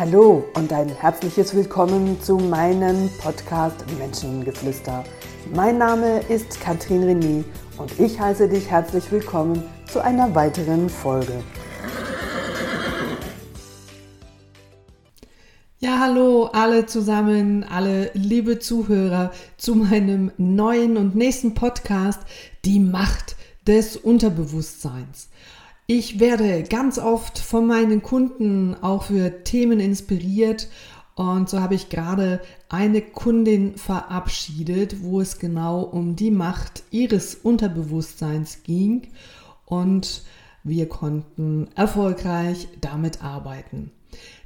Hallo und ein herzliches Willkommen zu meinem Podcast Menschengeflüster. Mein Name ist Katrin René und ich heiße dich herzlich willkommen zu einer weiteren Folge. Ja, hallo alle zusammen, alle liebe Zuhörer zu meinem neuen und nächsten Podcast, Die Macht des Unterbewusstseins. Ich werde ganz oft von meinen Kunden auch für Themen inspiriert und so habe ich gerade eine Kundin verabschiedet, wo es genau um die Macht ihres Unterbewusstseins ging und wir konnten erfolgreich damit arbeiten.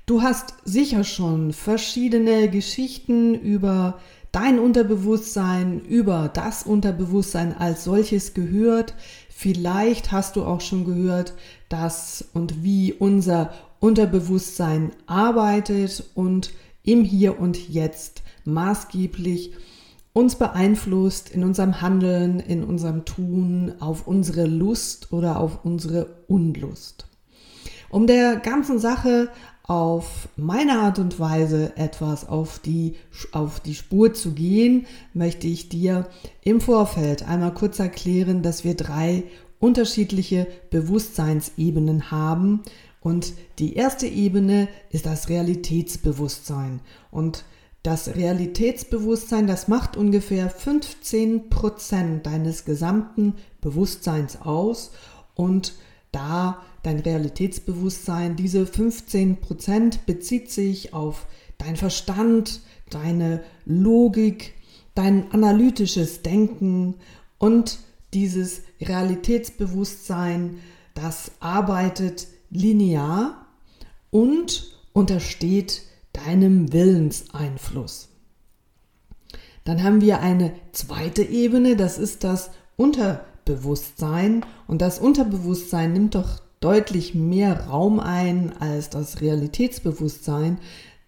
Du hast sicher schon verschiedene Geschichten über dein Unterbewusstsein, über das Unterbewusstsein als solches gehört. Vielleicht hast du auch schon gehört, dass und wie unser Unterbewusstsein arbeitet und im Hier und Jetzt maßgeblich uns beeinflusst in unserem Handeln, in unserem Tun, auf unsere Lust oder auf unsere Unlust. Um der ganzen Sache auf meine Art und Weise etwas auf die, auf die Spur zu gehen, möchte ich dir im Vorfeld einmal kurz erklären, dass wir drei unterschiedliche Bewusstseinsebenen haben. Und die erste Ebene ist das Realitätsbewusstsein. Und das Realitätsbewusstsein, das macht ungefähr 15 Prozent deines gesamten Bewusstseins aus. Und da dein Realitätsbewusstsein, diese 15 Prozent bezieht sich auf dein Verstand, deine Logik, dein analytisches Denken und dieses Realitätsbewusstsein, das arbeitet linear und untersteht deinem Willenseinfluss. Dann haben wir eine zweite Ebene, das ist das Unterbewusstsein. Bewusstsein. Und das Unterbewusstsein nimmt doch deutlich mehr Raum ein als das Realitätsbewusstsein.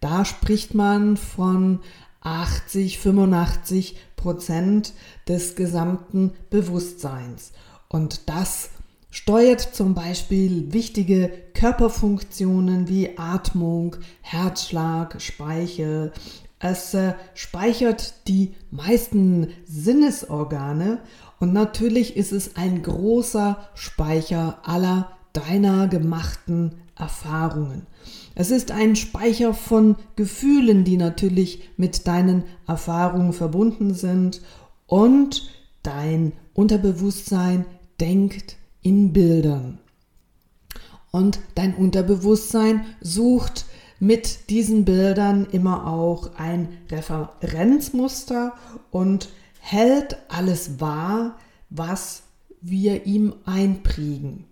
Da spricht man von 80, 85 Prozent des gesamten Bewusstseins. Und das steuert zum Beispiel wichtige Körperfunktionen wie Atmung, Herzschlag, Speichel. Es äh, speichert die meisten Sinnesorgane und natürlich ist es ein großer Speicher aller deiner gemachten Erfahrungen. Es ist ein Speicher von Gefühlen, die natürlich mit deinen Erfahrungen verbunden sind und dein Unterbewusstsein denkt in Bildern. Und dein Unterbewusstsein sucht mit diesen Bildern immer auch ein Referenzmuster und hält alles wahr, was wir ihm einprägen.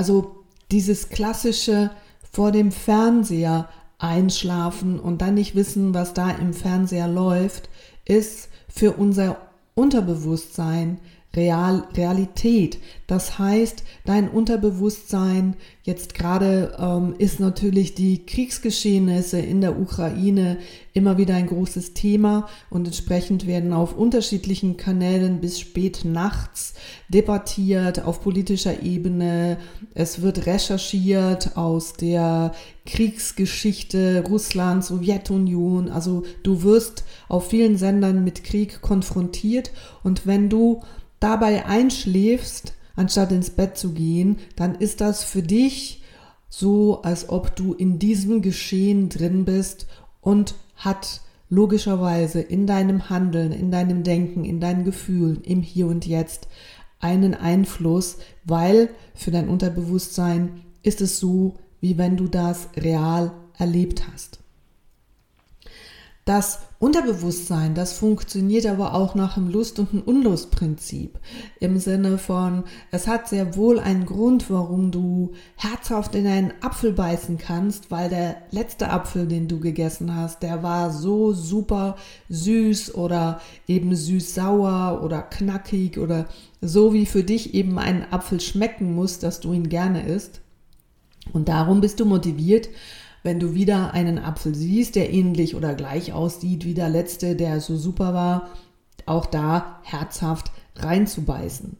Also dieses klassische vor dem Fernseher einschlafen und dann nicht wissen, was da im Fernseher läuft, ist für unser Unterbewusstsein Real, Realität. Das heißt, dein Unterbewusstsein, jetzt gerade ähm, ist natürlich die Kriegsgeschehnisse in der Ukraine immer wieder ein großes Thema und entsprechend werden auf unterschiedlichen Kanälen bis spät nachts debattiert auf politischer Ebene. Es wird recherchiert aus der Kriegsgeschichte Russland, Sowjetunion. Also du wirst auf vielen Sendern mit Krieg konfrontiert und wenn du dabei einschläfst, anstatt ins Bett zu gehen, dann ist das für dich so, als ob du in diesem Geschehen drin bist und hat logischerweise in deinem Handeln, in deinem Denken, in deinen Gefühlen, im Hier und Jetzt einen Einfluss, weil für dein Unterbewusstsein ist es so, wie wenn du das real erlebt hast. Das Unterbewusstsein, das funktioniert aber auch nach dem Lust- und dem Unlustprinzip. Im Sinne von, es hat sehr wohl einen Grund, warum du herzhaft in einen Apfel beißen kannst, weil der letzte Apfel, den du gegessen hast, der war so super süß oder eben süß-sauer oder knackig oder so wie für dich eben ein Apfel schmecken muss, dass du ihn gerne isst. Und darum bist du motiviert, wenn du wieder einen Apfel siehst, der ähnlich oder gleich aussieht wie der letzte, der so super war, auch da herzhaft reinzubeißen.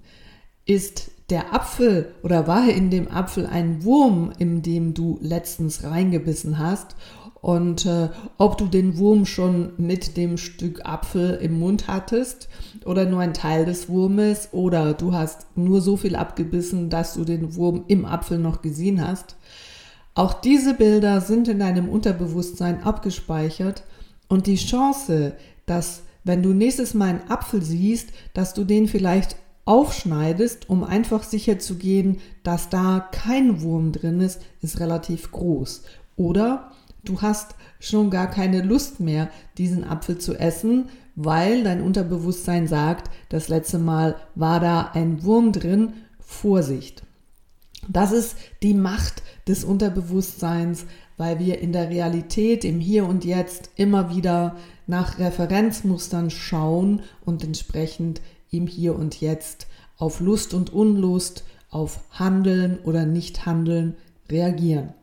Ist der Apfel oder war in dem Apfel ein Wurm, in dem du letztens reingebissen hast und äh, ob du den Wurm schon mit dem Stück Apfel im Mund hattest oder nur ein Teil des Wurmes oder du hast nur so viel abgebissen, dass du den Wurm im Apfel noch gesehen hast. Auch diese Bilder sind in deinem Unterbewusstsein abgespeichert und die Chance, dass wenn du nächstes Mal einen Apfel siehst, dass du den vielleicht aufschneidest, um einfach sicher zu gehen, dass da kein Wurm drin ist, ist relativ groß. Oder du hast schon gar keine Lust mehr, diesen Apfel zu essen, weil dein Unterbewusstsein sagt, das letzte Mal war da ein Wurm drin, Vorsicht. Das ist die Macht des Unterbewusstseins, weil wir in der Realität, im Hier und Jetzt immer wieder nach Referenzmustern schauen und entsprechend im Hier und Jetzt auf Lust und Unlust, auf Handeln oder Nichthandeln reagieren.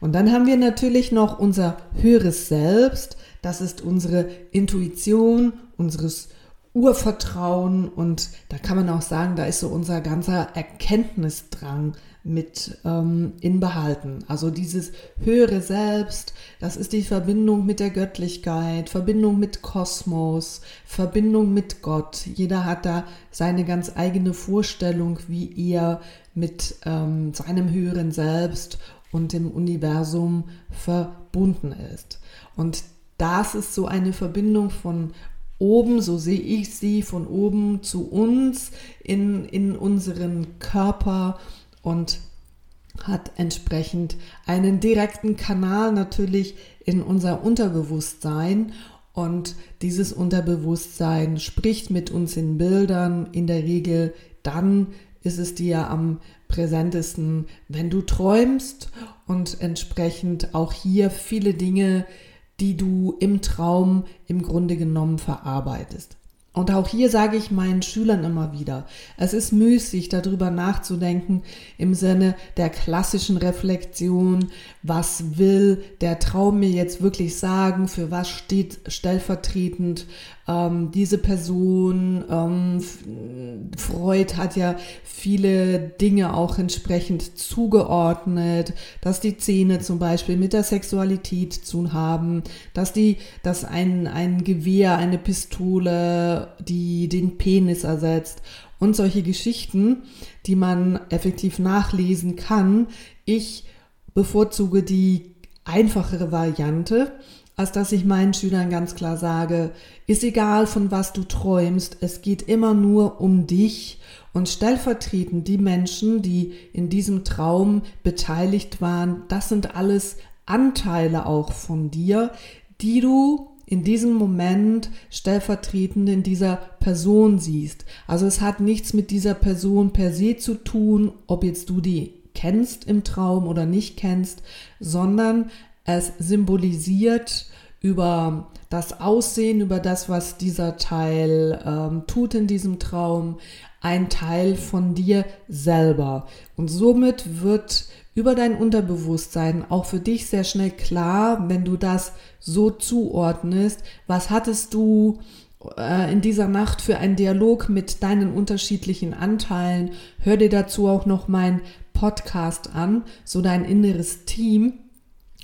Und dann haben wir natürlich noch unser höheres Selbst, das ist unsere Intuition, unseres Urvertrauen und da kann man auch sagen, da ist so unser ganzer Erkenntnisdrang mit ähm, inbehalten. Also dieses höhere Selbst, das ist die Verbindung mit der Göttlichkeit, Verbindung mit Kosmos, Verbindung mit Gott. Jeder hat da seine ganz eigene Vorstellung, wie er mit ähm, seinem höheren Selbst und dem Universum verbunden ist. Und das ist so eine Verbindung von oben, so sehe ich sie, von oben zu uns in, in unseren Körper und hat entsprechend einen direkten Kanal natürlich in unser Unterbewusstsein. Und dieses Unterbewusstsein spricht mit uns in Bildern. In der Regel dann ist es dir am präsentesten, wenn du träumst und entsprechend auch hier viele Dinge, die du im Traum im Grunde genommen verarbeitest. Und auch hier sage ich meinen Schülern immer wieder, es ist müßig, darüber nachzudenken im Sinne der klassischen Reflexion, was will der Traum mir jetzt wirklich sagen, für was steht stellvertretend ähm, diese Person. Ähm, Freud hat ja viele Dinge auch entsprechend zugeordnet, dass die Zähne zum Beispiel mit der Sexualität zu haben, dass die, dass ein, ein Gewehr, eine Pistole, die den Penis ersetzt und solche Geschichten, die man effektiv nachlesen kann. Ich bevorzuge die einfachere Variante, als dass ich meinen Schülern ganz klar sage, ist egal von was du träumst, es geht immer nur um dich und stellvertretend die Menschen, die in diesem Traum beteiligt waren, das sind alles Anteile auch von dir, die du in diesem Moment stellvertretend in dieser Person siehst. Also es hat nichts mit dieser Person per se zu tun, ob jetzt du die kennst im Traum oder nicht kennst, sondern es symbolisiert über das Aussehen, über das, was dieser Teil ähm, tut in diesem Traum, ein Teil von dir selber. Und somit wird über dein Unterbewusstsein auch für dich sehr schnell klar, wenn du das so zuordnest, was hattest du äh, in dieser Nacht für einen Dialog mit deinen unterschiedlichen Anteilen. Hör dir dazu auch noch mein Podcast an, so dein inneres Team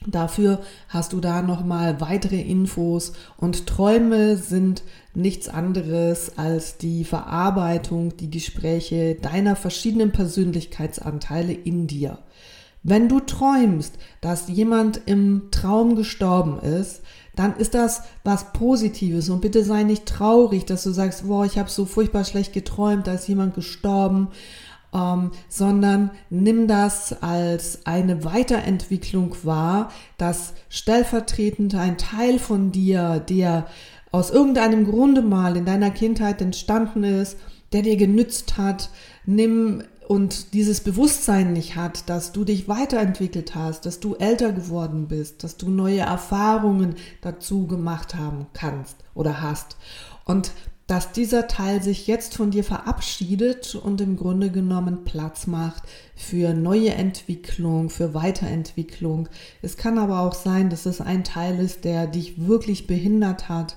Dafür hast du da nochmal weitere Infos. Und Träume sind nichts anderes als die Verarbeitung, die Gespräche deiner verschiedenen Persönlichkeitsanteile in dir. Wenn du träumst, dass jemand im Traum gestorben ist, dann ist das was Positives. Und bitte sei nicht traurig, dass du sagst, boah, ich habe so furchtbar schlecht geträumt, da ist jemand gestorben, ähm, sondern nimm das als eine Weiterentwicklung wahr, dass stellvertretend ein Teil von dir, der aus irgendeinem Grunde mal in deiner Kindheit entstanden ist, der dir genützt hat, nimm und dieses Bewusstsein nicht hat, dass du dich weiterentwickelt hast, dass du älter geworden bist, dass du neue Erfahrungen dazu gemacht haben kannst oder hast. Und dass dieser Teil sich jetzt von dir verabschiedet und im Grunde genommen Platz macht für neue Entwicklung, für Weiterentwicklung. Es kann aber auch sein, dass es ein Teil ist, der dich wirklich behindert hat,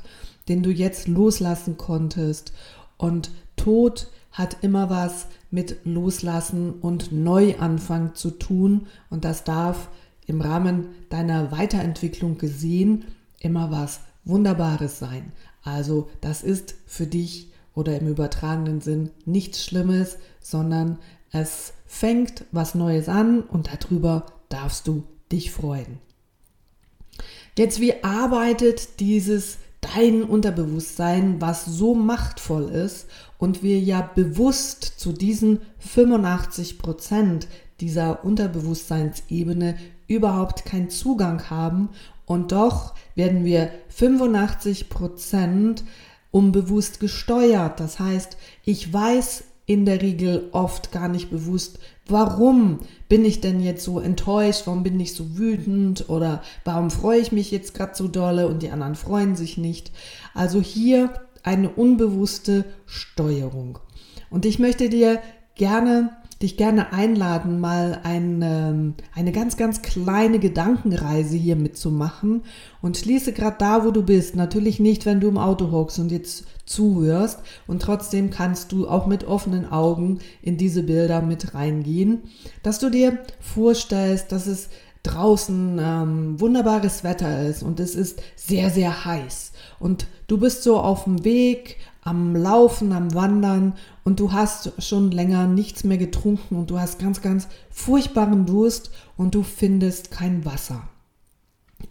den du jetzt loslassen konntest. Und Tod hat immer was mit Loslassen und Neuanfang zu tun und das darf im Rahmen deiner Weiterentwicklung gesehen immer was Wunderbares sein. Also das ist für dich oder im übertragenen Sinn nichts Schlimmes, sondern es fängt was Neues an und darüber darfst du dich freuen. Jetzt, wie arbeitet dieses dein Unterbewusstsein, was so machtvoll ist und wir ja bewusst zu diesen 85 Prozent dieser Unterbewusstseinsebene überhaupt keinen Zugang haben und doch werden wir 85 Prozent unbewusst gesteuert. Das heißt, ich weiß in der Regel oft gar nicht bewusst, warum bin ich denn jetzt so enttäuscht, warum bin ich so wütend oder warum freue ich mich jetzt gerade so dolle und die anderen freuen sich nicht. Also hier eine unbewusste Steuerung. Und ich möchte dir gerne dich gerne einladen, mal eine, eine ganz, ganz kleine Gedankenreise hier mitzumachen. Und schließe gerade da, wo du bist. Natürlich nicht, wenn du im Auto hockst und jetzt zuhörst. Und trotzdem kannst du auch mit offenen Augen in diese Bilder mit reingehen, dass du dir vorstellst, dass es draußen ähm, wunderbares Wetter ist und es ist sehr, sehr heiß. Und du bist so auf dem Weg am Laufen, am Wandern und du hast schon länger nichts mehr getrunken und du hast ganz, ganz furchtbaren Durst und du findest kein Wasser.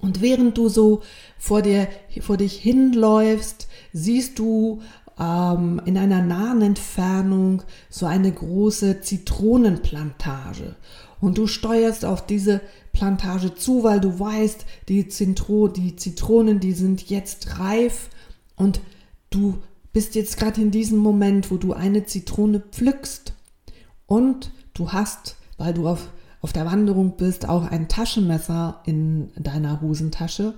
Und während du so vor, dir, vor dich hinläufst, siehst du ähm, in einer nahen Entfernung so eine große Zitronenplantage. Und du steuerst auf diese Plantage zu, weil du weißt, die, Zitro die Zitronen, die sind jetzt reif und du bist jetzt gerade in diesem Moment, wo du eine Zitrone pflückst und du hast, weil du auf, auf der Wanderung bist, auch ein Taschenmesser in deiner Hosentasche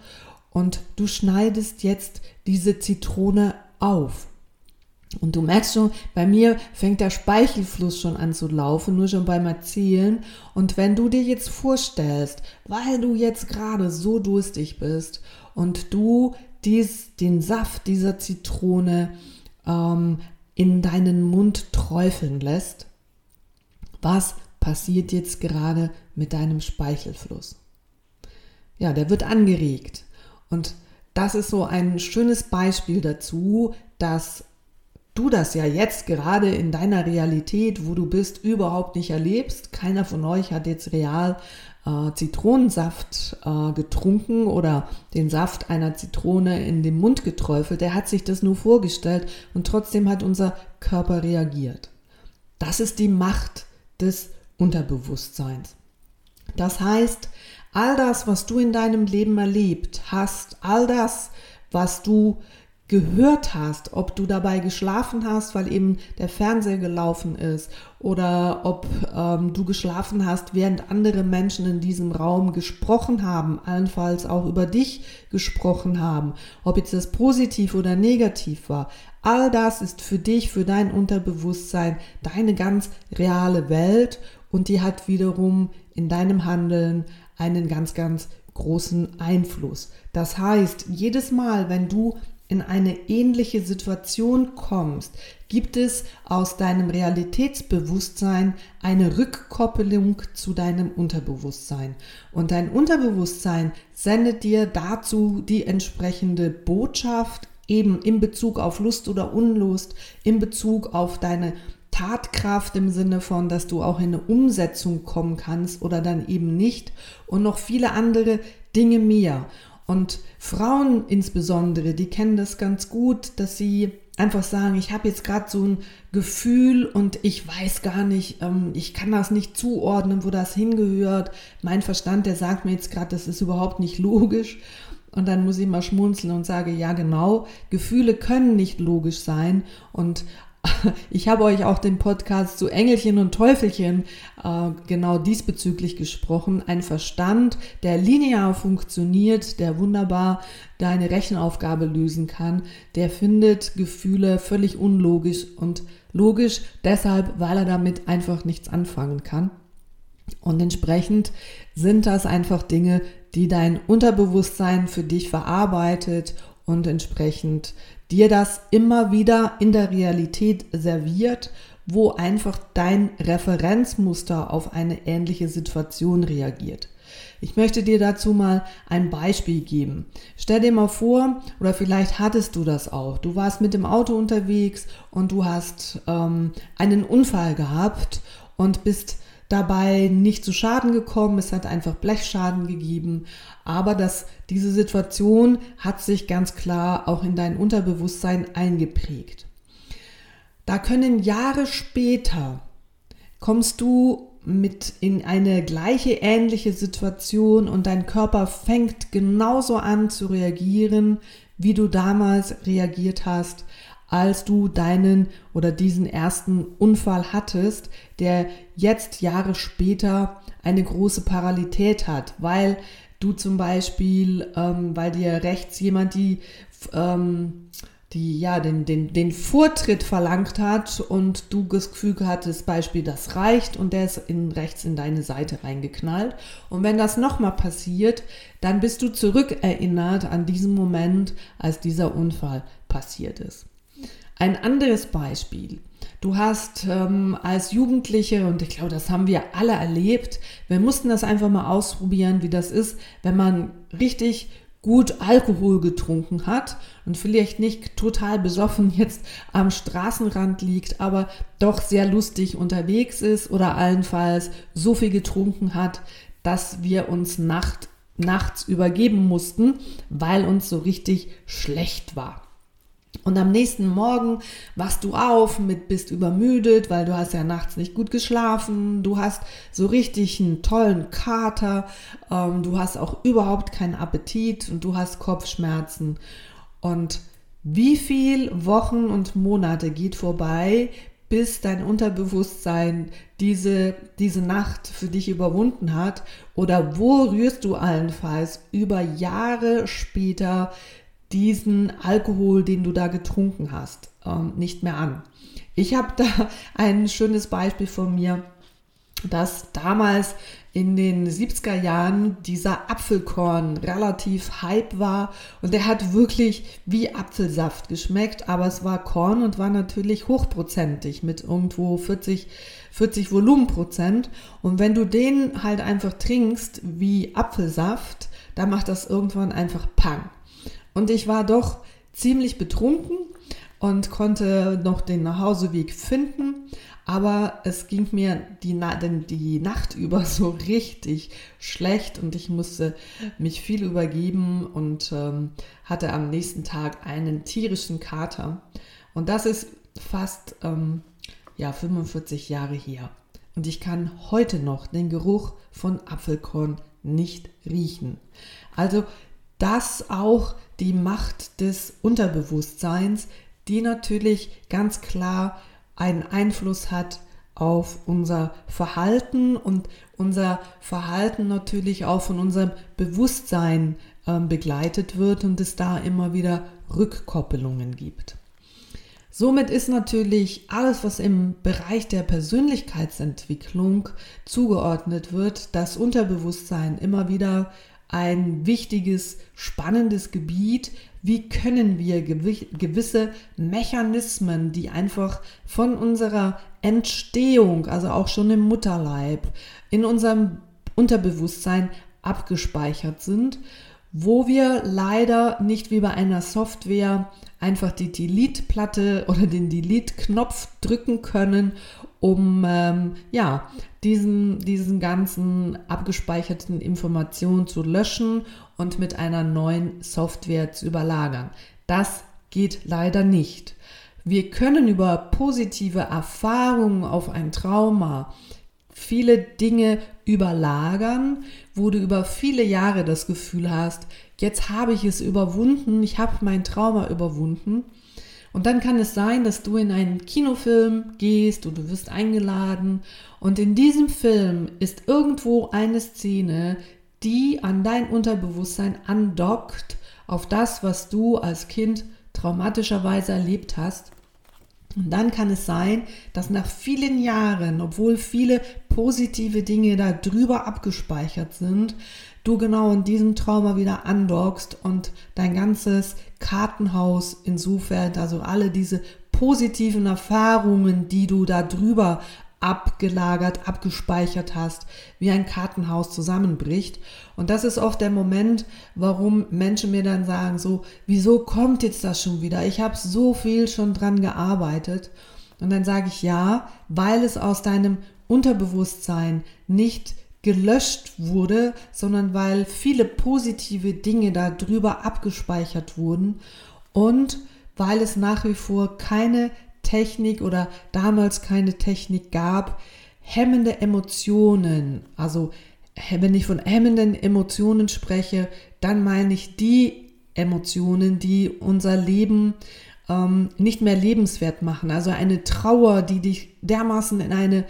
und du schneidest jetzt diese Zitrone auf. Und du merkst schon, bei mir fängt der Speichelfluss schon an zu laufen, nur schon beim Erzählen. Und wenn du dir jetzt vorstellst, weil du jetzt gerade so durstig bist und du dies, den Saft dieser Zitrone ähm, in deinen Mund träufeln lässt, was passiert jetzt gerade mit deinem Speichelfluss? Ja, der wird angeregt. Und das ist so ein schönes Beispiel dazu, dass du das ja jetzt gerade in deiner Realität, wo du bist, überhaupt nicht erlebst. Keiner von euch hat jetzt real äh, Zitronensaft äh, getrunken oder den Saft einer Zitrone in den Mund geträufelt. Der hat sich das nur vorgestellt und trotzdem hat unser Körper reagiert. Das ist die Macht des Unterbewusstseins. Das heißt, all das, was du in deinem Leben erlebt hast, all das, was du gehört hast, ob du dabei geschlafen hast, weil eben der Fernseher gelaufen ist oder ob ähm, du geschlafen hast, während andere Menschen in diesem Raum gesprochen haben, allenfalls auch über dich gesprochen haben, ob jetzt das positiv oder negativ war. All das ist für dich, für dein Unterbewusstsein deine ganz reale Welt und die hat wiederum in deinem Handeln einen ganz, ganz großen Einfluss. Das heißt, jedes Mal, wenn du in eine ähnliche Situation kommst, gibt es aus deinem Realitätsbewusstsein eine Rückkoppelung zu deinem Unterbewusstsein. Und dein Unterbewusstsein sendet dir dazu die entsprechende Botschaft, eben in Bezug auf Lust oder Unlust, in Bezug auf deine Tatkraft im Sinne von, dass du auch in eine Umsetzung kommen kannst oder dann eben nicht und noch viele andere Dinge mehr. Und Frauen insbesondere, die kennen das ganz gut, dass sie einfach sagen, ich habe jetzt gerade so ein Gefühl und ich weiß gar nicht, ähm, ich kann das nicht zuordnen, wo das hingehört. Mein Verstand, der sagt mir jetzt gerade, das ist überhaupt nicht logisch. Und dann muss ich mal schmunzeln und sage, ja genau, Gefühle können nicht logisch sein. Und ich habe euch auch den Podcast zu Engelchen und Teufelchen äh, genau diesbezüglich gesprochen. Ein Verstand, der linear funktioniert, der wunderbar deine Rechenaufgabe lösen kann, der findet Gefühle völlig unlogisch und logisch deshalb, weil er damit einfach nichts anfangen kann. Und entsprechend sind das einfach Dinge, die dein Unterbewusstsein für dich verarbeitet und entsprechend dir das immer wieder in der Realität serviert, wo einfach dein Referenzmuster auf eine ähnliche Situation reagiert. Ich möchte dir dazu mal ein Beispiel geben. Stell dir mal vor, oder vielleicht hattest du das auch. Du warst mit dem Auto unterwegs und du hast ähm, einen Unfall gehabt und bist dabei nicht zu Schaden gekommen. Es hat einfach Blechschaden gegeben. Aber das, diese Situation hat sich ganz klar auch in dein Unterbewusstsein eingeprägt. Da können Jahre später kommst du mit in eine gleiche ähnliche Situation und dein Körper fängt genauso an zu reagieren, wie du damals reagiert hast, als du deinen oder diesen ersten Unfall hattest, der jetzt Jahre später eine große Parallelität hat, weil du zum Beispiel, ähm, weil dir rechts jemand die, ähm, die ja den, den, den Vortritt verlangt hat und du das Gefühl hattest, Beispiel, das reicht und der ist in, rechts in deine Seite reingeknallt. Und wenn das nochmal passiert, dann bist du zurückerinnert an diesen Moment, als dieser Unfall passiert ist. Ein anderes Beispiel. Du hast ähm, als Jugendliche, und ich glaube, das haben wir alle erlebt, wir mussten das einfach mal ausprobieren, wie das ist, wenn man richtig gut Alkohol getrunken hat und vielleicht nicht total besoffen jetzt am Straßenrand liegt, aber doch sehr lustig unterwegs ist oder allenfalls so viel getrunken hat, dass wir uns Nacht, nachts übergeben mussten, weil uns so richtig schlecht war. Und am nächsten Morgen wachst du auf, mit, bist übermüdet, weil du hast ja nachts nicht gut geschlafen, du hast so richtig einen tollen Kater, ähm, du hast auch überhaupt keinen Appetit und du hast Kopfschmerzen. Und wie viel Wochen und Monate geht vorbei, bis dein Unterbewusstsein diese, diese Nacht für dich überwunden hat? Oder wo rührst du allenfalls über Jahre später diesen Alkohol, den du da getrunken hast, ähm, nicht mehr an. Ich habe da ein schönes Beispiel von mir, dass damals in den 70er Jahren dieser Apfelkorn relativ hype war und der hat wirklich wie Apfelsaft geschmeckt, aber es war Korn und war natürlich hochprozentig mit irgendwo 40, 40 Volumenprozent und wenn du den halt einfach trinkst wie Apfelsaft, dann macht das irgendwann einfach Pang. Und ich war doch ziemlich betrunken und konnte noch den Nachhauseweg finden. Aber es ging mir die, Na die Nacht über so richtig schlecht und ich musste mich viel übergeben und ähm, hatte am nächsten Tag einen tierischen Kater. Und das ist fast ähm, ja, 45 Jahre her. Und ich kann heute noch den Geruch von Apfelkorn nicht riechen. Also das auch die Macht des Unterbewusstseins, die natürlich ganz klar einen Einfluss hat auf unser Verhalten und unser Verhalten natürlich auch von unserem Bewusstsein äh, begleitet wird und es da immer wieder Rückkoppelungen gibt. Somit ist natürlich alles, was im Bereich der Persönlichkeitsentwicklung zugeordnet wird, das Unterbewusstsein immer wieder ein wichtiges, spannendes Gebiet. Wie können wir gewisse Mechanismen, die einfach von unserer Entstehung, also auch schon im Mutterleib, in unserem Unterbewusstsein abgespeichert sind, wo wir leider nicht wie bei einer Software einfach die Delete-Platte oder den Delete-Knopf drücken können, um ähm, ja, diesen, diesen ganzen abgespeicherten Informationen zu löschen und mit einer neuen Software zu überlagern. Das geht leider nicht. Wir können über positive Erfahrungen auf ein Trauma viele Dinge überlagern, wo du über viele Jahre das Gefühl hast, jetzt habe ich es überwunden, ich habe mein Trauma überwunden. Und dann kann es sein, dass du in einen Kinofilm gehst und du wirst eingeladen und in diesem Film ist irgendwo eine Szene, die an dein Unterbewusstsein andockt, auf das, was du als Kind traumatischerweise erlebt hast. Und dann kann es sein, dass nach vielen Jahren, obwohl viele positive Dinge da drüber abgespeichert sind, du genau in diesem Trauma wieder andockst und dein ganzes Kartenhaus insofern, also alle diese positiven Erfahrungen, die du da drüber abgelagert, abgespeichert hast, wie ein Kartenhaus zusammenbricht. Und das ist oft der Moment, warum Menschen mir dann sagen, so, wieso kommt jetzt das schon wieder? Ich habe so viel schon dran gearbeitet. Und dann sage ich ja, weil es aus deinem Unterbewusstsein nicht gelöscht wurde, sondern weil viele positive Dinge darüber abgespeichert wurden und weil es nach wie vor keine Technik oder damals keine Technik gab, hemmende Emotionen, also wenn ich von hemmenden Emotionen spreche, dann meine ich die Emotionen, die unser Leben ähm, nicht mehr lebenswert machen. Also eine Trauer, die dich dermaßen in eine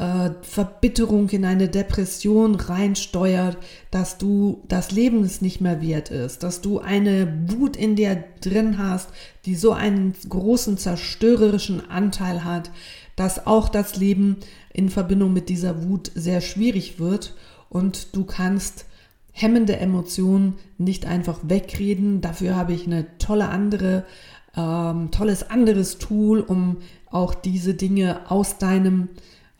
äh, Verbitterung, in eine Depression reinsteuert, dass du das Leben es nicht mehr wert ist, dass du eine Wut in dir drin hast, die so einen großen zerstörerischen Anteil hat, dass auch das Leben in Verbindung mit dieser Wut sehr schwierig wird und du kannst hemmende Emotionen nicht einfach wegreden. Dafür habe ich eine tolle andere, ähm, tolles anderes Tool, um auch diese Dinge aus deinem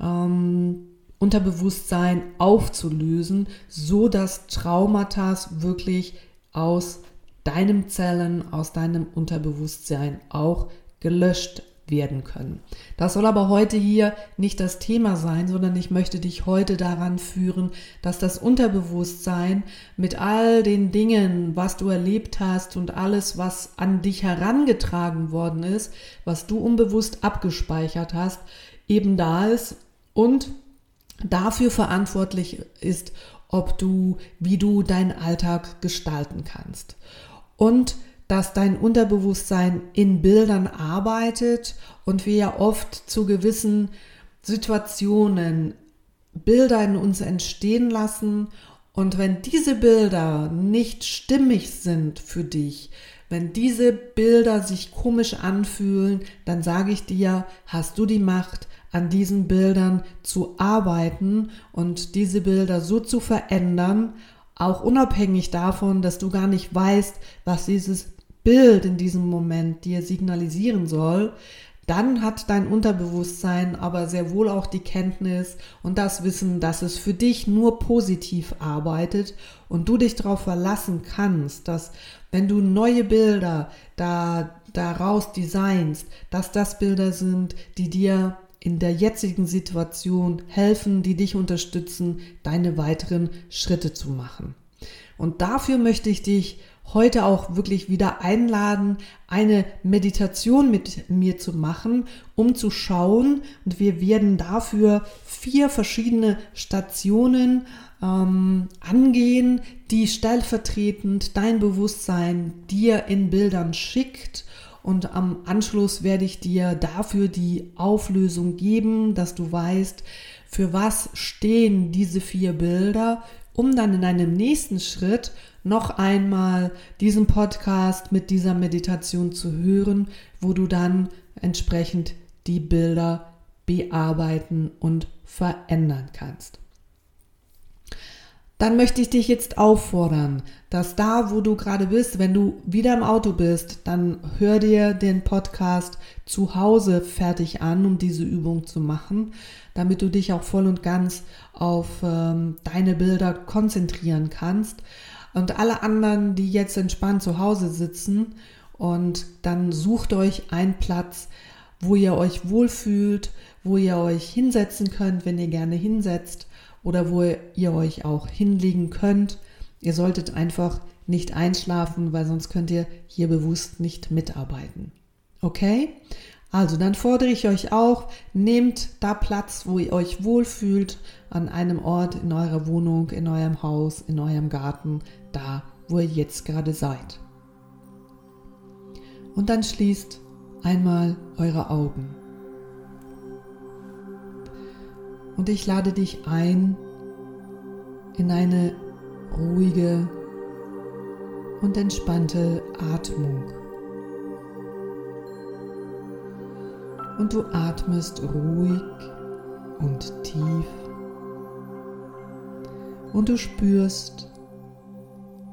ähm, Unterbewusstsein aufzulösen, so dass Traumata wirklich aus deinem Zellen, aus deinem Unterbewusstsein auch gelöscht werden können. Das soll aber heute hier nicht das Thema sein, sondern ich möchte dich heute daran führen, dass das Unterbewusstsein mit all den Dingen, was du erlebt hast und alles, was an dich herangetragen worden ist, was du unbewusst abgespeichert hast, eben da ist und dafür verantwortlich ist, ob du, wie du deinen Alltag gestalten kannst. Und dass dein Unterbewusstsein in Bildern arbeitet und wir ja oft zu gewissen Situationen Bilder in uns entstehen lassen und wenn diese Bilder nicht stimmig sind für dich, wenn diese Bilder sich komisch anfühlen, dann sage ich dir, hast du die Macht, an diesen Bildern zu arbeiten und diese Bilder so zu verändern, auch unabhängig davon, dass du gar nicht weißt, was dieses Bild in diesem Moment dir signalisieren soll, dann hat dein Unterbewusstsein aber sehr wohl auch die Kenntnis und das Wissen, dass es für dich nur positiv arbeitet und du dich darauf verlassen kannst, dass wenn du neue Bilder da daraus designst, dass das Bilder sind, die dir in der jetzigen Situation helfen, die dich unterstützen, deine weiteren Schritte zu machen. Und dafür möchte ich dich heute auch wirklich wieder einladen, eine Meditation mit mir zu machen, um zu schauen. Und wir werden dafür vier verschiedene Stationen ähm, angehen, die stellvertretend dein Bewusstsein dir in Bildern schickt und am Anschluss werde ich dir dafür die Auflösung geben, dass du weißt, für was stehen diese vier Bilder, um dann in einem nächsten Schritt noch einmal diesen Podcast mit dieser Meditation zu hören, wo du dann entsprechend die Bilder bearbeiten und verändern kannst dann möchte ich dich jetzt auffordern, dass da, wo du gerade bist, wenn du wieder im Auto bist, dann hör dir den Podcast zu Hause fertig an, um diese Übung zu machen, damit du dich auch voll und ganz auf ähm, deine Bilder konzentrieren kannst. Und alle anderen, die jetzt entspannt zu Hause sitzen, und dann sucht euch einen Platz, wo ihr euch wohlfühlt, wo ihr euch hinsetzen könnt, wenn ihr gerne hinsetzt oder wo ihr euch auch hinlegen könnt. Ihr solltet einfach nicht einschlafen, weil sonst könnt ihr hier bewusst nicht mitarbeiten. Okay? Also dann fordere ich euch auch, nehmt da Platz, wo ihr euch wohlfühlt, an einem Ort in eurer Wohnung, in eurem Haus, in eurem Garten, da, wo ihr jetzt gerade seid. Und dann schließt einmal eure Augen. Und ich lade dich ein in eine ruhige und entspannte Atmung. Und du atmest ruhig und tief. Und du spürst,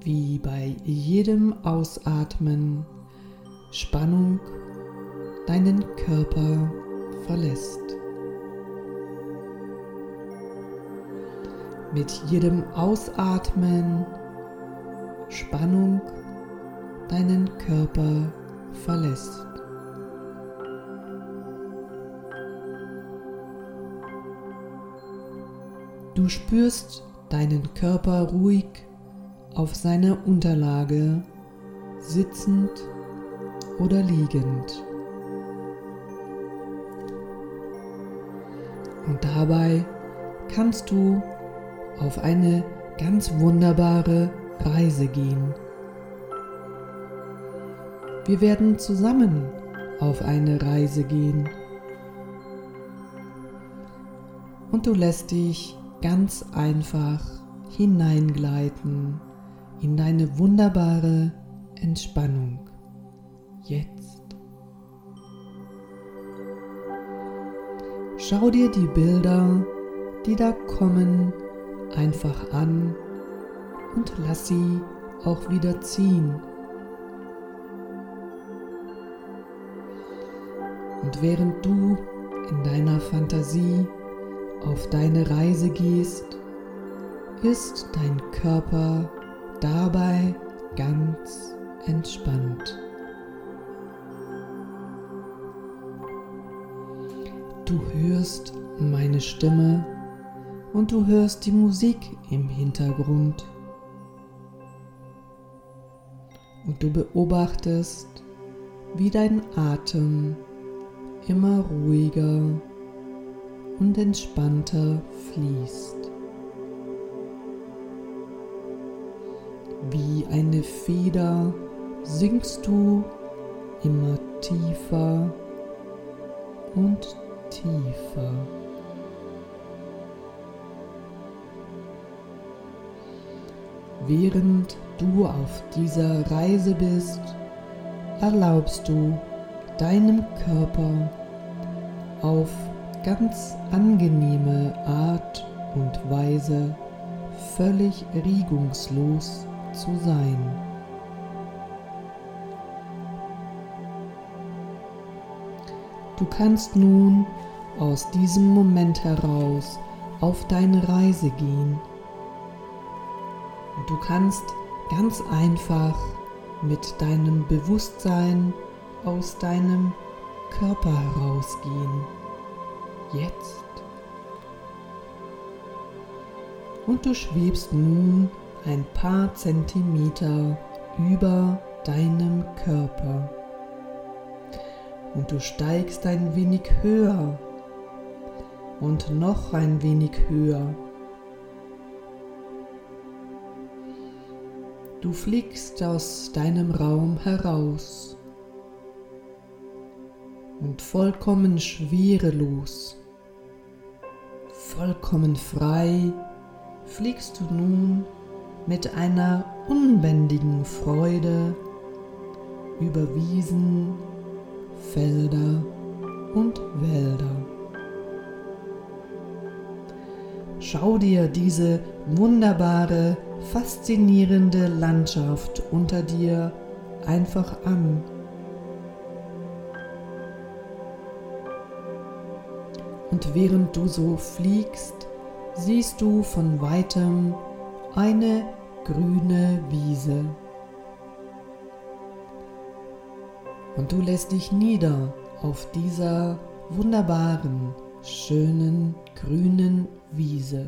wie bei jedem Ausatmen Spannung deinen Körper verlässt. Mit jedem Ausatmen Spannung deinen Körper verlässt. Du spürst deinen Körper ruhig auf seiner Unterlage, sitzend oder liegend. Und dabei kannst du auf eine ganz wunderbare Reise gehen. Wir werden zusammen auf eine Reise gehen. Und du lässt dich ganz einfach hineingleiten in deine wunderbare Entspannung. Jetzt. Schau dir die Bilder, die da kommen, einfach an und lass sie auch wieder ziehen. Und während du in deiner Fantasie auf deine Reise gehst, ist dein Körper dabei ganz entspannt. Du hörst meine Stimme und du hörst die Musik im Hintergrund. Und du beobachtest, wie dein Atem immer ruhiger und entspannter fließt. Wie eine Feder sinkst du immer tiefer und tiefer. Während du auf dieser Reise bist, erlaubst du deinem Körper auf ganz angenehme Art und Weise völlig regungslos zu sein. Du kannst nun aus diesem Moment heraus auf deine Reise gehen. Du kannst ganz einfach mit deinem Bewusstsein aus deinem Körper herausgehen. Jetzt. Und du schwebst nun ein paar Zentimeter über deinem Körper. Und du steigst ein wenig höher und noch ein wenig höher. Du fliegst aus deinem Raum heraus und vollkommen schwerelos, vollkommen frei fliegst du nun mit einer unbändigen Freude über Wiesen, Felder und Wälder. Schau dir diese wunderbare, faszinierende Landschaft unter dir einfach an. Und während du so fliegst, siehst du von weitem eine grüne Wiese. Und du lässt dich nieder auf dieser wunderbaren, schönen, grünen Wiese.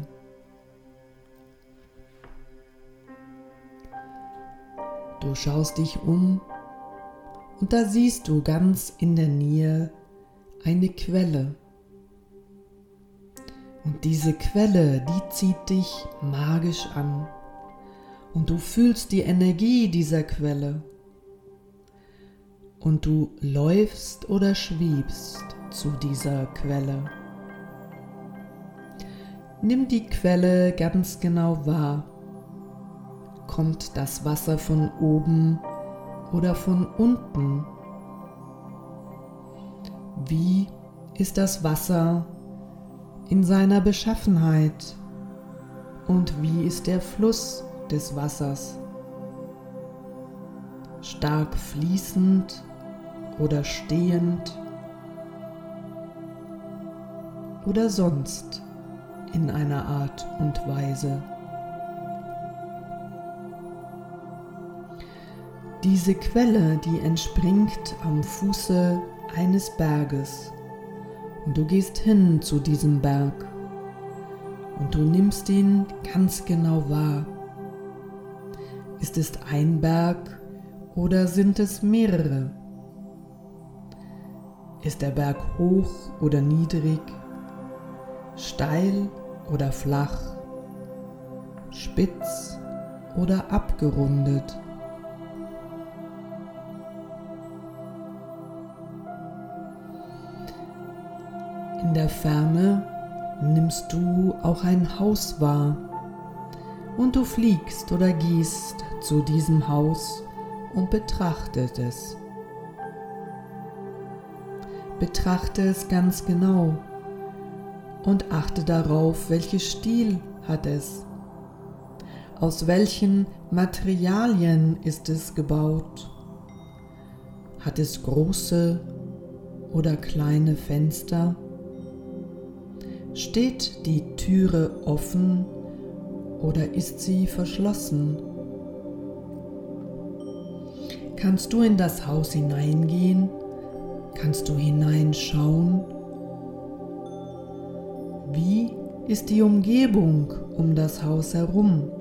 Du schaust dich um und da siehst du ganz in der Nähe eine Quelle. Und diese Quelle, die zieht dich magisch an. Und du fühlst die Energie dieser Quelle. Und du läufst oder schwebst zu dieser Quelle. Nimm die Quelle ganz genau wahr. Kommt das Wasser von oben oder von unten? Wie ist das Wasser in seiner Beschaffenheit und wie ist der Fluss des Wassers? Stark fließend oder stehend oder sonst in einer Art und Weise. Diese Quelle, die entspringt am Fuße eines Berges. Und du gehst hin zu diesem Berg und du nimmst ihn ganz genau wahr. Ist es ein Berg oder sind es mehrere? Ist der Berg hoch oder niedrig, steil oder flach, spitz oder abgerundet? Der Ferne nimmst du auch ein Haus wahr und du fliegst oder gehst zu diesem Haus und betrachtest es. Betrachte es ganz genau und achte darauf, welches Stil hat es. Aus welchen Materialien ist es gebaut? Hat es große oder kleine Fenster? Steht die Türe offen oder ist sie verschlossen? Kannst du in das Haus hineingehen? Kannst du hineinschauen? Wie ist die Umgebung um das Haus herum?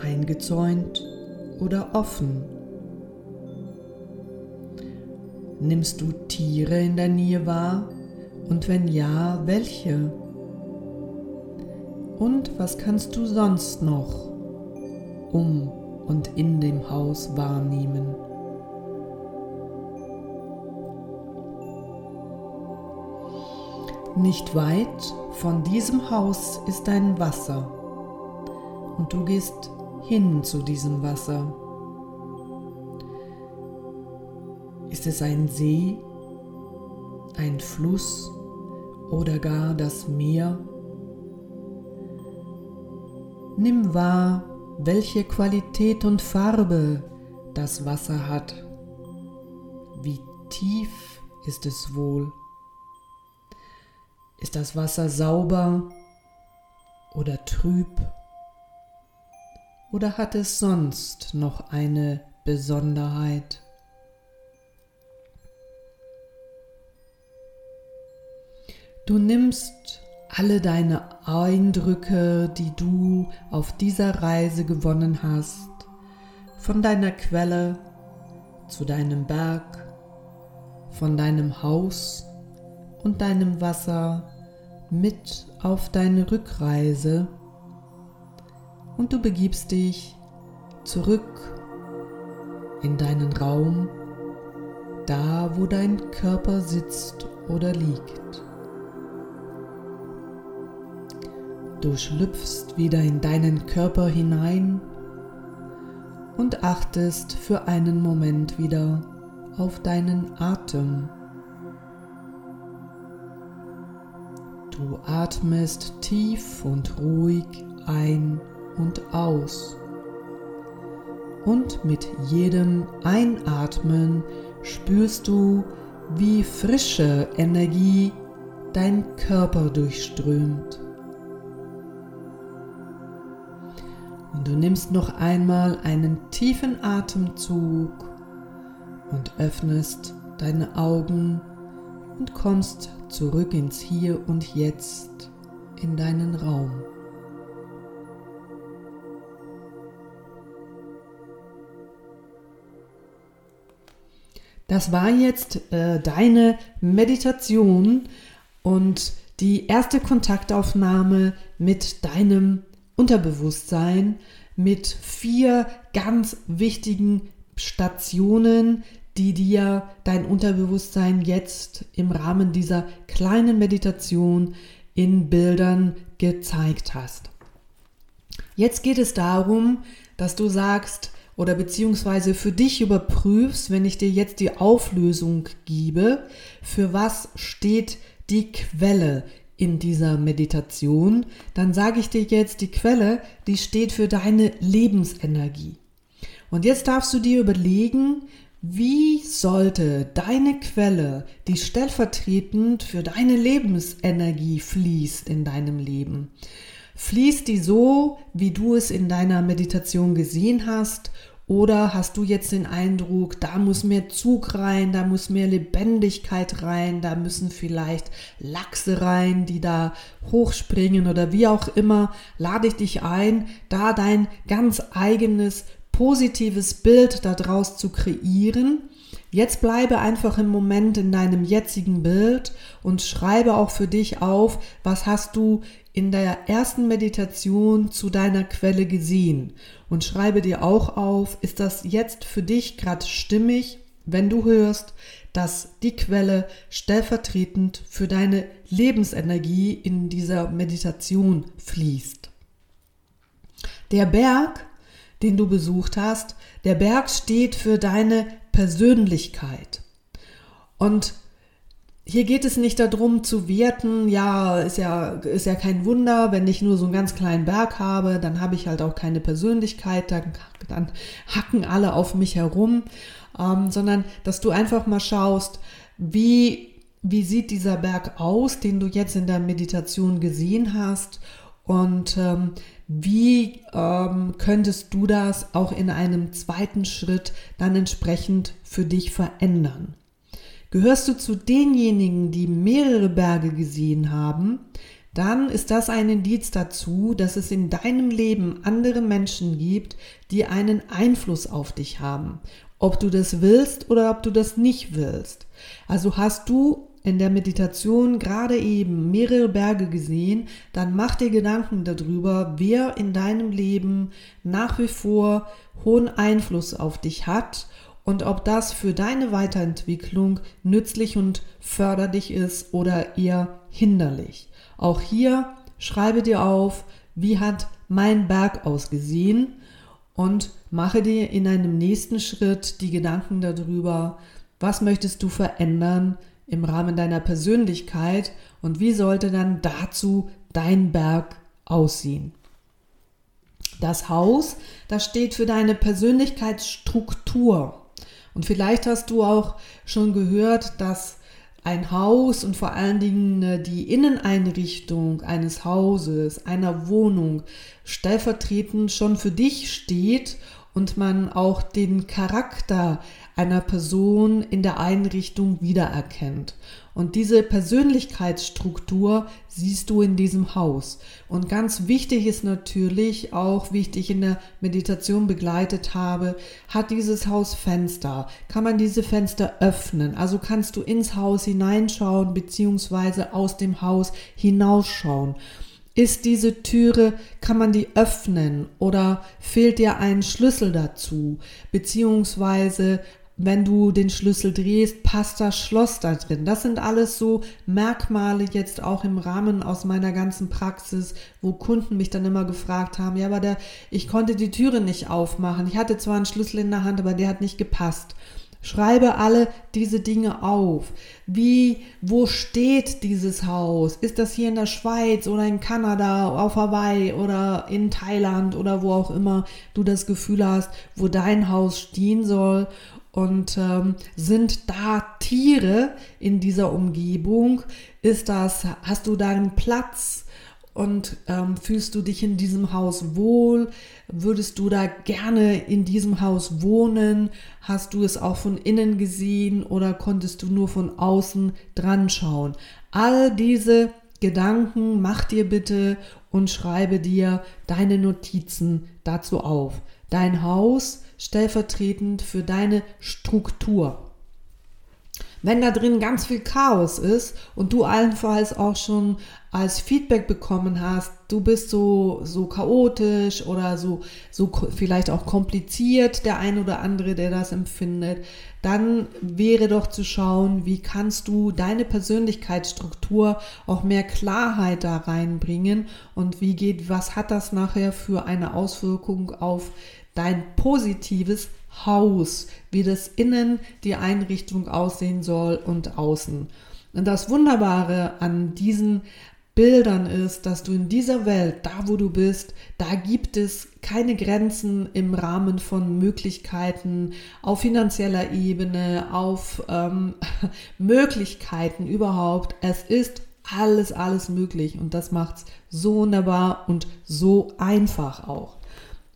Eingezäunt oder offen? Nimmst du Tiere in der Nähe wahr? Und wenn ja, welche? Und was kannst du sonst noch um und in dem Haus wahrnehmen? Nicht weit von diesem Haus ist ein Wasser und du gehst hin zu diesem Wasser. Ist es ein See, ein Fluss oder gar das Meer? Nimm wahr, welche Qualität und Farbe das Wasser hat. Wie tief ist es wohl? Ist das Wasser sauber oder trüb? Oder hat es sonst noch eine Besonderheit? Du nimmst alle deine Eindrücke, die du auf dieser Reise gewonnen hast, von deiner Quelle zu deinem Berg, von deinem Haus und deinem Wasser mit auf deine Rückreise und du begibst dich zurück in deinen Raum, da wo dein Körper sitzt oder liegt. Du schlüpfst wieder in deinen Körper hinein und achtest für einen Moment wieder auf deinen Atem. Du atmest tief und ruhig ein und aus. Und mit jedem Einatmen spürst du, wie frische Energie dein Körper durchströmt. Du nimmst noch einmal einen tiefen Atemzug und öffnest deine Augen und kommst zurück ins Hier und Jetzt in deinen Raum. Das war jetzt äh, deine Meditation und die erste Kontaktaufnahme mit deinem Unterbewusstsein mit vier ganz wichtigen Stationen, die dir dein Unterbewusstsein jetzt im Rahmen dieser kleinen Meditation in Bildern gezeigt hast. Jetzt geht es darum, dass du sagst oder beziehungsweise für dich überprüfst, wenn ich dir jetzt die Auflösung gebe, für was steht die Quelle in dieser Meditation, dann sage ich dir jetzt, die Quelle, die steht für deine Lebensenergie. Und jetzt darfst du dir überlegen, Wie sollte deine Quelle, die stellvertretend für deine Lebensenergie fließt in deinem Leben, fließt die so, wie du es in deiner Meditation gesehen hast oder hast du jetzt den Eindruck, da muss mehr Zug rein, da muss mehr Lebendigkeit rein, da müssen vielleicht Lachse rein, die da hochspringen oder wie auch immer, lade ich dich ein, da dein ganz eigenes positives Bild daraus zu kreieren. Jetzt bleibe einfach im Moment in deinem jetzigen Bild und schreibe auch für dich auf, was hast du in der ersten Meditation zu deiner Quelle gesehen. Und schreibe dir auch auf, ist das jetzt für dich gerade stimmig, wenn du hörst, dass die Quelle stellvertretend für deine Lebensenergie in dieser Meditation fließt. Der Berg den du besucht hast. Der Berg steht für deine Persönlichkeit. Und hier geht es nicht darum zu werten, ja, ist ja, ist ja kein Wunder, wenn ich nur so einen ganz kleinen Berg habe, dann habe ich halt auch keine Persönlichkeit, dann, dann hacken alle auf mich herum, ähm, sondern dass du einfach mal schaust, wie, wie sieht dieser Berg aus, den du jetzt in der Meditation gesehen hast und ähm, wie ähm, könntest du das auch in einem zweiten Schritt dann entsprechend für dich verändern? Gehörst du zu denjenigen, die mehrere Berge gesehen haben, dann ist das ein Indiz dazu, dass es in deinem Leben andere Menschen gibt, die einen Einfluss auf dich haben. Ob du das willst oder ob du das nicht willst. Also hast du in der Meditation gerade eben mehrere Berge gesehen, dann mach dir Gedanken darüber, wer in deinem Leben nach wie vor hohen Einfluss auf dich hat und ob das für deine Weiterentwicklung nützlich und förderlich ist oder eher hinderlich. Auch hier schreibe dir auf, wie hat mein Berg ausgesehen und mache dir in einem nächsten Schritt die Gedanken darüber, was möchtest du verändern, im Rahmen deiner Persönlichkeit und wie sollte dann dazu dein Berg aussehen. Das Haus, das steht für deine Persönlichkeitsstruktur. Und vielleicht hast du auch schon gehört, dass ein Haus und vor allen Dingen äh, die Inneneinrichtung eines Hauses, einer Wohnung stellvertretend schon für dich steht und man auch den Charakter einer Person in der Einrichtung wiedererkennt. Und diese Persönlichkeitsstruktur siehst du in diesem Haus. Und ganz wichtig ist natürlich auch, wie ich dich in der Meditation begleitet habe, hat dieses Haus Fenster. Kann man diese Fenster öffnen? Also kannst du ins Haus hineinschauen beziehungsweise aus dem Haus hinausschauen. Ist diese Türe, kann man die öffnen oder fehlt dir ein Schlüssel dazu? Beziehungsweise wenn du den Schlüssel drehst, passt das Schloss da drin. Das sind alles so Merkmale jetzt auch im Rahmen aus meiner ganzen Praxis, wo Kunden mich dann immer gefragt haben, ja, aber der, ich konnte die Türe nicht aufmachen. Ich hatte zwar einen Schlüssel in der Hand, aber der hat nicht gepasst. Schreibe alle diese Dinge auf. Wie, wo steht dieses Haus? Ist das hier in der Schweiz oder in Kanada, auf Hawaii oder in Thailand oder wo auch immer du das Gefühl hast, wo dein Haus stehen soll? Und ähm, sind da Tiere in dieser Umgebung? Ist das, hast du da einen Platz? Und ähm, fühlst du dich in diesem Haus wohl? Würdest du da gerne in diesem Haus wohnen? Hast du es auch von innen gesehen oder konntest du nur von außen dran schauen? All diese Gedanken mach dir bitte und schreibe dir deine Notizen dazu auf. Dein Haus stellvertretend für deine Struktur. Wenn da drin ganz viel Chaos ist und du allenfalls auch schon als Feedback bekommen hast, du bist so, so chaotisch oder so, so vielleicht auch kompliziert, der ein oder andere, der das empfindet, dann wäre doch zu schauen, wie kannst du deine Persönlichkeitsstruktur auch mehr Klarheit da reinbringen und wie geht, was hat das nachher für eine Auswirkung auf dein positives Haus, wie das innen die Einrichtung aussehen soll und außen. Und das Wunderbare an diesen Bildern ist, dass du in dieser Welt, da wo du bist, da gibt es keine Grenzen im Rahmen von Möglichkeiten auf finanzieller Ebene, auf ähm, Möglichkeiten überhaupt. Es ist alles, alles möglich und das macht es so wunderbar und so einfach auch.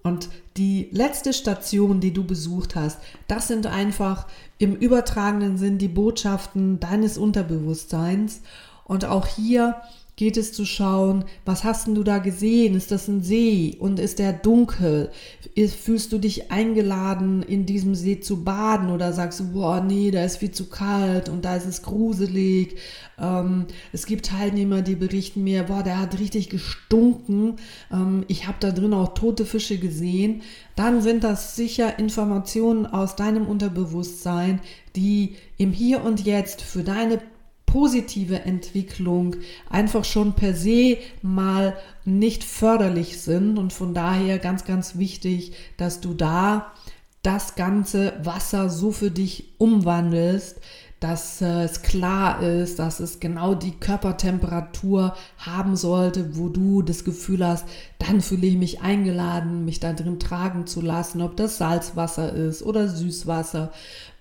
Und die letzte Station, die du besucht hast, das sind einfach im übertragenen Sinn die Botschaften deines Unterbewusstseins. Und auch hier geht es zu schauen, was hast denn du da gesehen? Ist das ein See und ist der dunkel? Fühlst du dich eingeladen, in diesem See zu baden oder sagst du, boah, nee, da ist viel zu kalt und da ist es gruselig? Ähm, es gibt Teilnehmer, die berichten mir, boah, der hat richtig gestunken. Ähm, ich habe da drin auch tote Fische gesehen. Dann sind das sicher Informationen aus deinem Unterbewusstsein, die im Hier und Jetzt für deine positive Entwicklung einfach schon per se mal nicht förderlich sind. Und von daher ganz, ganz wichtig, dass du da das ganze Wasser so für dich umwandelst, dass äh, es klar ist, dass es genau die Körpertemperatur haben sollte, wo du das Gefühl hast, dann fühle ich mich eingeladen, mich da drin tragen zu lassen, ob das Salzwasser ist oder Süßwasser,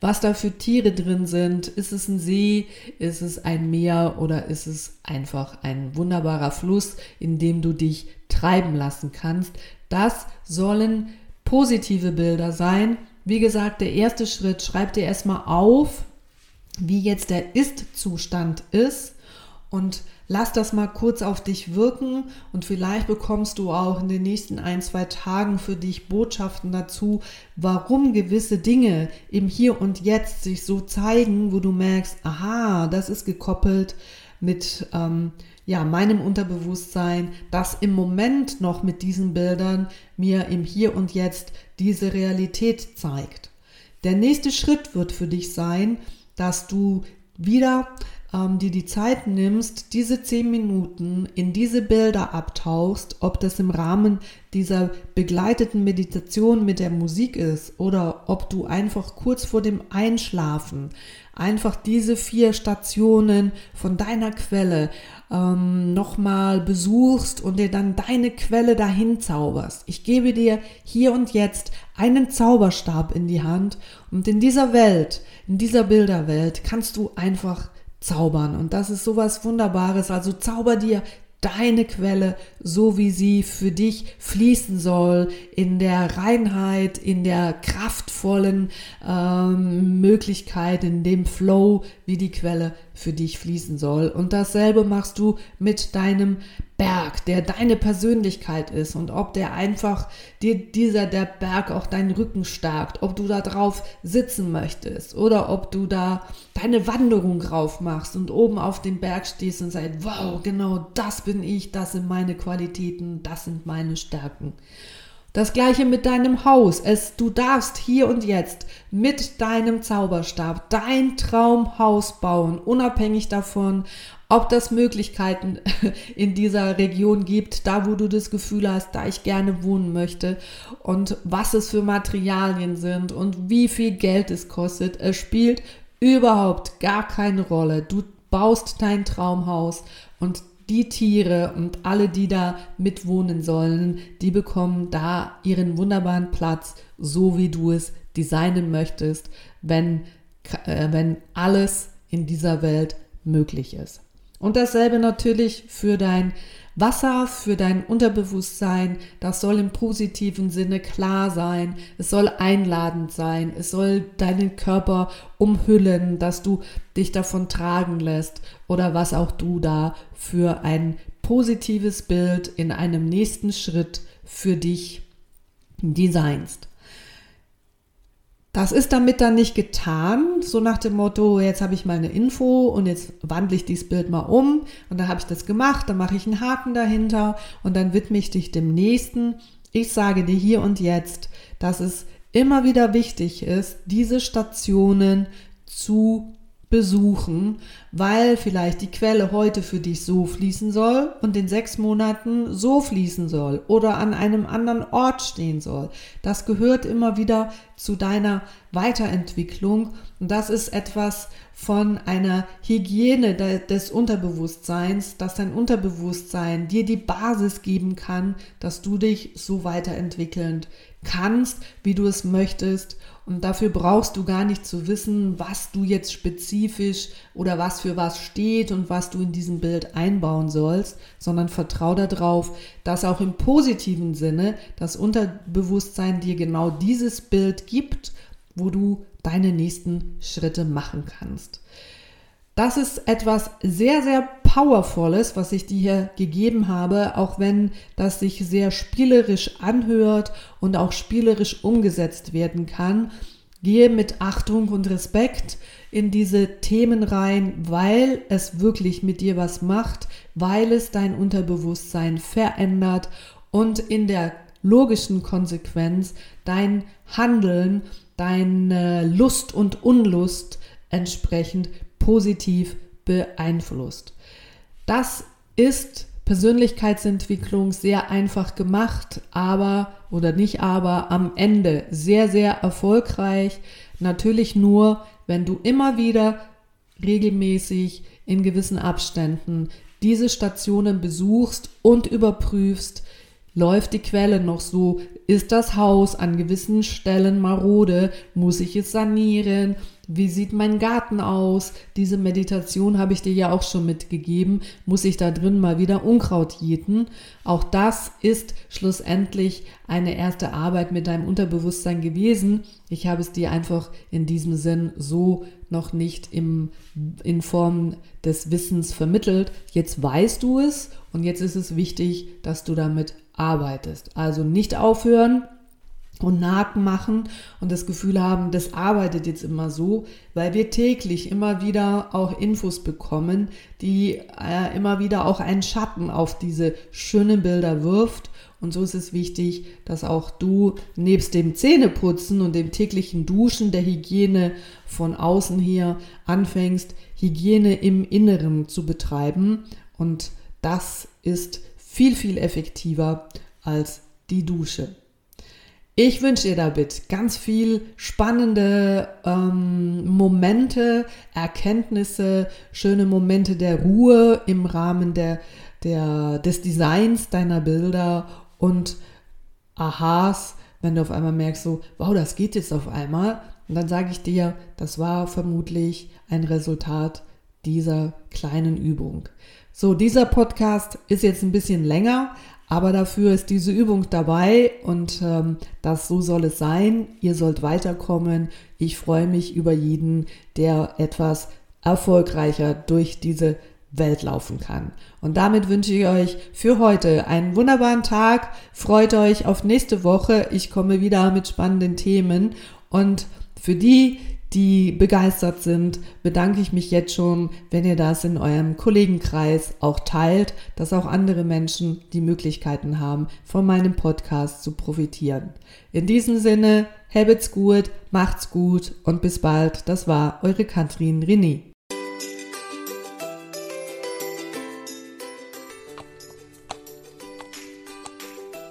was da für Tiere drin sind, ist es ein See, ist es ein Meer oder ist es einfach ein wunderbarer Fluss, in dem du dich treiben lassen kannst. Das sollen positive Bilder sein. Wie gesagt, der erste Schritt, schreib dir erstmal auf, wie jetzt der Ist-Zustand ist und lass das mal kurz auf dich wirken und vielleicht bekommst du auch in den nächsten ein, zwei Tagen für dich Botschaften dazu, warum gewisse Dinge im Hier und Jetzt sich so zeigen, wo du merkst, aha, das ist gekoppelt mit ähm, ja, meinem Unterbewusstsein, das im Moment noch mit diesen Bildern mir im Hier und Jetzt diese Realität zeigt. Der nächste Schritt wird für dich sein, dass du wieder ähm, dir die Zeit nimmst, diese zehn Minuten in diese Bilder abtauchst, ob das im Rahmen dieser begleiteten Meditation mit der Musik ist oder ob du einfach kurz vor dem Einschlafen einfach diese vier Stationen von deiner Quelle ähm, nochmal besuchst und dir dann deine Quelle dahin zauberst. Ich gebe dir hier und jetzt einen Zauberstab in die Hand und in dieser Welt, in dieser Bilderwelt kannst du einfach zaubern. Und das ist sowas Wunderbares. Also zauber dir deine Quelle, so wie sie für dich fließen soll, in der Reinheit, in der kraftvollen ähm, Möglichkeit, in dem Flow, wie die Quelle für dich fließen soll. Und dasselbe machst du mit deinem Berg, der deine Persönlichkeit ist und ob der einfach dir dieser der Berg auch deinen Rücken stärkt, ob du da drauf sitzen möchtest oder ob du da deine Wanderung drauf machst und oben auf dem Berg stehst und sagst, wow, genau das bin ich, das sind meine Qualitäten, das sind meine Stärken. Das gleiche mit deinem Haus. Es, du darfst hier und jetzt mit deinem Zauberstab dein Traumhaus bauen, unabhängig davon, ob das Möglichkeiten in dieser Region gibt, da wo du das Gefühl hast, da ich gerne wohnen möchte und was es für Materialien sind und wie viel Geld es kostet. Es spielt überhaupt gar keine Rolle. Du baust dein Traumhaus und die Tiere und alle, die da mitwohnen sollen, die bekommen da ihren wunderbaren Platz, so wie du es designen möchtest, wenn, äh, wenn alles in dieser Welt möglich ist. Und dasselbe natürlich für dein Wasser, für dein Unterbewusstsein. Das soll im positiven Sinne klar sein. Es soll einladend sein. Es soll deinen Körper umhüllen, dass du dich davon tragen lässt oder was auch du da für ein positives Bild in einem nächsten Schritt für dich designst. Das ist damit dann nicht getan, so nach dem Motto, jetzt habe ich mal eine Info und jetzt wandle ich dieses Bild mal um und dann habe ich das gemacht, dann mache ich einen Haken dahinter und dann widme ich dich dem nächsten. Ich sage dir hier und jetzt, dass es immer wieder wichtig ist, diese Stationen zu besuchen, weil vielleicht die Quelle heute für dich so fließen soll und in sechs Monaten so fließen soll oder an einem anderen Ort stehen soll. Das gehört immer wieder zu deiner Weiterentwicklung. Und das ist etwas von einer Hygiene des Unterbewusstseins, dass dein Unterbewusstsein dir die Basis geben kann, dass du dich so weiterentwickeln kannst, wie du es möchtest und dafür brauchst du gar nicht zu wissen, was du jetzt spezifisch oder was für was steht und was du in diesem Bild einbauen sollst, sondern vertrau darauf, dass auch im positiven Sinne das Unterbewusstsein dir genau dieses Bild gibt, wo du deine nächsten Schritte machen kannst. Das ist etwas sehr, sehr Powervolles, was ich dir hier gegeben habe, auch wenn das sich sehr spielerisch anhört und auch spielerisch umgesetzt werden kann. Gehe mit Achtung und Respekt in diese Themen rein, weil es wirklich mit dir was macht, weil es dein Unterbewusstsein verändert und in der logischen Konsequenz dein Handeln, deine Lust und Unlust entsprechend positiv beeinflusst. Das ist Persönlichkeitsentwicklung sehr einfach gemacht, aber oder nicht aber am Ende sehr, sehr erfolgreich. Natürlich nur, wenn du immer wieder regelmäßig in gewissen Abständen diese Stationen besuchst und überprüfst, läuft die Quelle noch so, ist das Haus an gewissen Stellen marode, muss ich es sanieren, wie sieht mein Garten aus? Diese Meditation habe ich dir ja auch schon mitgegeben. Muss ich da drin mal wieder Unkraut jäten? Auch das ist schlussendlich eine erste Arbeit mit deinem Unterbewusstsein gewesen. Ich habe es dir einfach in diesem Sinn so noch nicht im, in Form des Wissens vermittelt. Jetzt weißt du es und jetzt ist es wichtig, dass du damit arbeitest. Also nicht aufhören, Naken machen und das Gefühl haben, das arbeitet jetzt immer so, weil wir täglich immer wieder auch Infos bekommen, die äh, immer wieder auch einen Schatten auf diese schönen Bilder wirft. Und so ist es wichtig, dass auch du nebst dem Zähneputzen und dem täglichen Duschen der Hygiene von außen hier anfängst, Hygiene im Inneren zu betreiben. Und das ist viel, viel effektiver als die Dusche. Ich wünsche dir damit ganz viel spannende ähm, Momente, Erkenntnisse, schöne Momente der Ruhe im Rahmen der, der, des Designs deiner Bilder und Aha's, wenn du auf einmal merkst, so, wow, das geht jetzt auf einmal. Und dann sage ich dir, das war vermutlich ein Resultat dieser kleinen Übung. So, dieser Podcast ist jetzt ein bisschen länger, aber dafür ist diese Übung dabei und ähm, das so soll es sein. Ihr sollt weiterkommen. Ich freue mich über jeden, der etwas erfolgreicher durch diese Welt laufen kann. Und damit wünsche ich euch für heute einen wunderbaren Tag. Freut euch auf nächste Woche. Ich komme wieder mit spannenden Themen. Und für die, die begeistert sind, bedanke ich mich jetzt schon, wenn ihr das in eurem Kollegenkreis auch teilt, dass auch andere Menschen die Möglichkeiten haben, von meinem Podcast zu profitieren. In diesem Sinne, habt's gut, macht's gut und bis bald. Das war eure Katrin René.